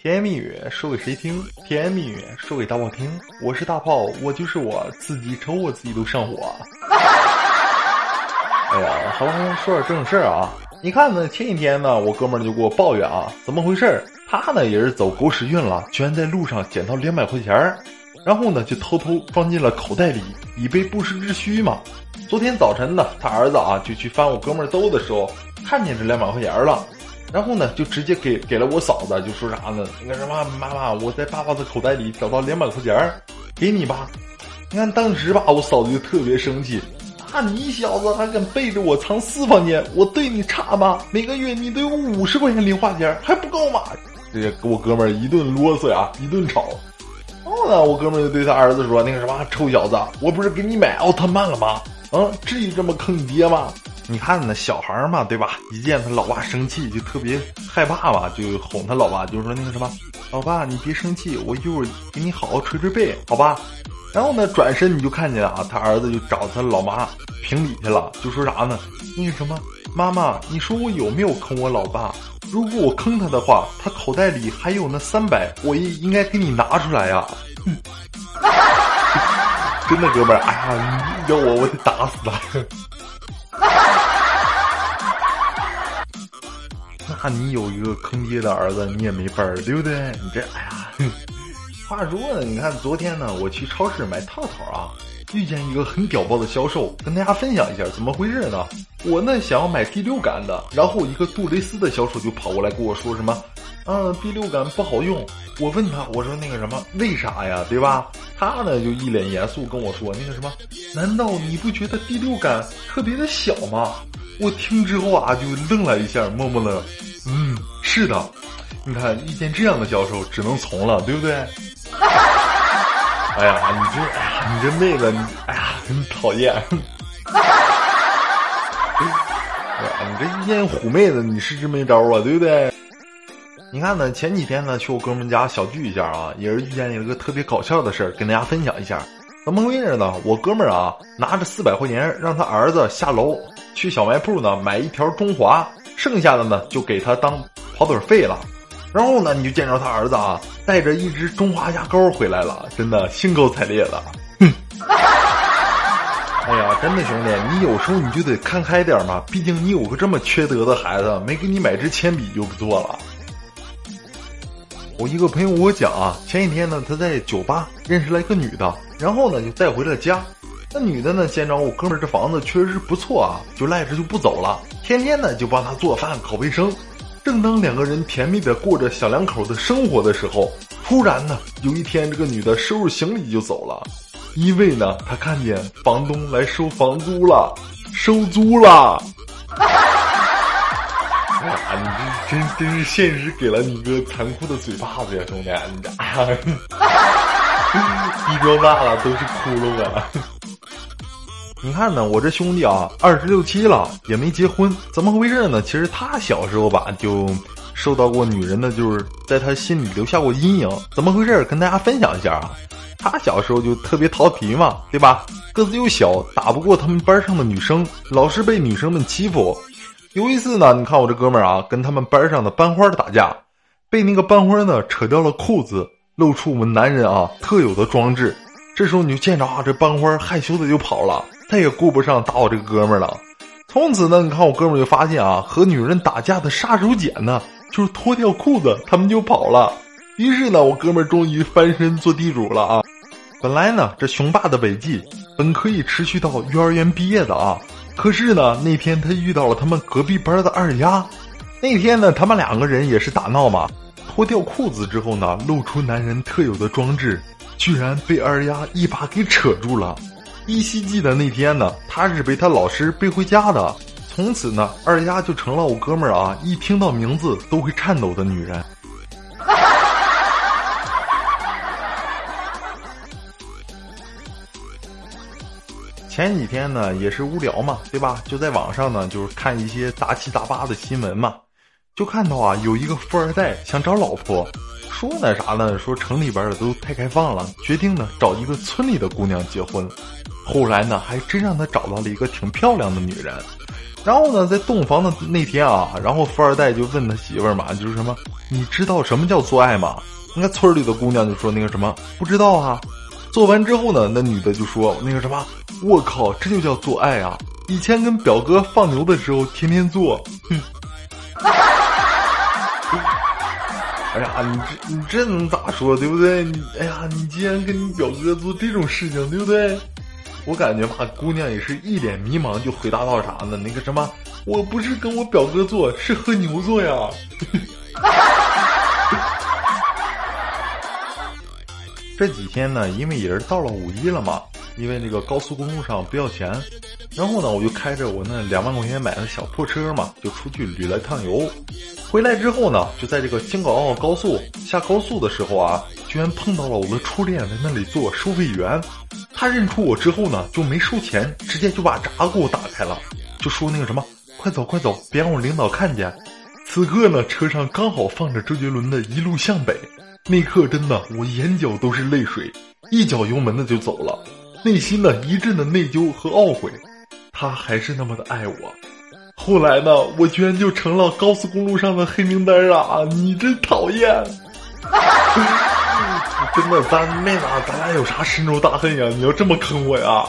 甜言蜜语说给谁听？甜言蜜语说给大炮听。我是大炮，我就是我自己瞅我自己都上火。哎呀，好了，说点正事儿啊。你看呢，前几天呢，我哥们儿就给我抱怨啊，怎么回事儿？他呢也是走狗屎运了，居然在路上捡到两百块钱儿，然后呢就偷偷放进了口袋里，以备不时之需嘛。昨天早晨呢，他儿子啊就去翻我哥们儿兜的时候，看见这两百块钱了。然后呢，就直接给给了我嫂子，就说啥呢？那个什么，妈妈，我在爸爸的口袋里找到两百块钱儿，给你吧。你看当时吧，我嫂子就特别生气，啊，你小子还敢背着我藏私房钱？我对你差吗？每个月你都有五十块钱零花钱，还不够吗？这给我哥们儿一顿啰嗦呀，一顿吵。然后呢，我哥们儿就对他儿子说：“那个什么，臭小子，我不是给你买奥特曼了吗？啊，至于这么坑你爹吗？”你看那小孩嘛，对吧？一见他老爸生气，就特别害怕嘛，就哄他老爸，就说那个什么，老爸你别生气，我一会儿给你好好捶捶背，好吧？然后呢，转身你就看见啊，他儿子就找他老妈评理去了，就说啥呢？那个什么，妈妈，你说我有没有坑我老爸？如果我坑他的话，他口袋里还有那三百，我也应该给你拿出来呀。哼真的哥们儿，哎呀，要我我得打死他。那你有一个坑爹的儿子，你也没法儿，对不对？你这，哎呀，话说呢，你看昨天呢，我去超市买套套啊，遇见一个很屌爆的销售，跟大家分享一下怎么回事呢？我呢想要买第六感的，然后一个杜蕾斯的销售就跑过来跟我说什么，嗯，第六感不好用。我问他，我说那个什么，为啥呀？对吧？他呢就一脸严肃跟我说，那个什么，难道你不觉得第六感特别的小吗？我听之后啊，就愣了一下，默默的，嗯，是的，你看遇见这样的销售，只能从了，对不对？哎呀，你这，哎呀，你这妹子，你，哎呀，真讨厌。哎呀，你这遇见虎妹子，你是真没招啊，对不对？你看呢，前几天呢，去我哥们家小聚一下啊，也是遇见一个特别搞笑的事儿，跟大家分享一下。怎么回事呢？我哥们儿啊，拿着四百块钱让他儿子下楼。去小卖铺呢买一条中华，剩下的呢就给他当跑腿费了。然后呢，你就见着他儿子啊带着一支中华牙膏回来了，真的兴高采烈的。哼！哎呀，真的兄弟，你有时候你就得看开点嘛，毕竟你有个这么缺德的孩子，没给你买支铅笔就不错了。我一个朋友我讲啊，前几天呢他在酒吧认识了一个女的，然后呢就带回了家。那女的呢？见着我哥们儿这房子确实是不错啊，就赖着就不走了，天天呢就帮他做饭、搞卫生。正当两个人甜蜜的过着小两口的生活的时候，突然呢，有一天这个女的收拾行李就走了，因为呢，她看见房东来收房租了，收租了。哎呀，你这真真是现实给了你一个残酷的嘴巴子呀，兄弟！你这，哎呀，地装大了都是窟窿啊！你看呢，我这兄弟啊，二十六七了也没结婚，怎么回事呢？其实他小时候吧，就受到过女人的，就是在他心里留下过阴影。怎么回事？跟大家分享一下啊。他小时候就特别调皮嘛，对吧？个子又小，打不过他们班上的女生，老是被女生们欺负。有一次呢，你看我这哥们儿啊，跟他们班上的班花打架，被那个班花呢扯掉了裤子，露出我们男人啊特有的装置。这时候你就见着啊，这班花害羞的就跑了。再也顾不上打我这个哥们儿了。从此呢，你看我哥们儿就发现啊，和女人打架的杀手锏呢，就是脱掉裤子，他们就跑了。于是呢，我哥们儿终于翻身做地主了啊。本来呢，这雄霸的伟绩本可以持续到幼儿园毕业的啊。可是呢，那天他遇到了他们隔壁班的二丫。那天呢，他们两个人也是打闹嘛，脱掉裤子之后呢，露出男人特有的装置，居然被二丫一把给扯住了。依稀记得那天呢，他是被他老师背回家的。从此呢，二丫就成了我哥们儿啊，一听到名字都会颤抖的女人。前几天呢，也是无聊嘛，对吧？就在网上呢，就是看一些杂七杂八的新闻嘛，就看到啊，有一个富二代想找老婆，说那啥呢？说城里边的都太开放了，决定呢找一个村里的姑娘结婚。后来呢，还真让他找到了一个挺漂亮的女人，然后呢，在洞房的那天啊，然后富二代就问他媳妇儿嘛，就是什么，你知道什么叫做爱吗？那村里的姑娘就说那个什么不知道啊。做完之后呢，那女的就说那个什么，我靠，这就叫做爱啊！以前跟表哥放牛的时候，天天做。哼。哎呀，你这你这能咋说，对不对？你哎呀，你竟然跟你表哥做这种事情，对不对？我感觉吧，姑娘也是一脸迷茫，就回答到啥呢？那个什么，我不是跟我表哥做，是和牛做呀。这几天呢，因为也是到了五一了嘛，因为那个高速公路上不要钱，然后呢，我就开着我那两万块钱买的小破车嘛，就出去旅了趟游。回来之后呢，就在这个京港澳高速下高速的时候啊，居然碰到了我的初恋在那里做收费员。他认出我之后呢，就没收钱，直接就把闸给我打开了，就说那个什么，快走快走，别让我领导看见。此刻呢，车上刚好放着周杰伦的一路向北。那刻真的，我眼角都是泪水，一脚油门的就走了，内心呢一阵的内疚和懊悔。他还是那么的爱我，后来呢，我居然就成了高速公路上的黑名单啊！你真讨厌，真的，咱妹子，咱俩有啥深仇大恨呀？你要这么坑我呀？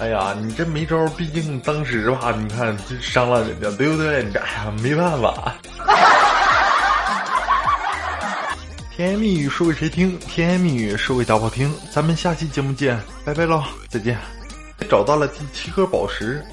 哎呀，你这没招，毕竟当时吧，你看这伤了人家，对不对？你这哎呀，没办法。甜言蜜语说给谁听？甜言蜜语说给大炮听。咱们下期节目见，拜拜喽，再见。找到了第七颗宝石，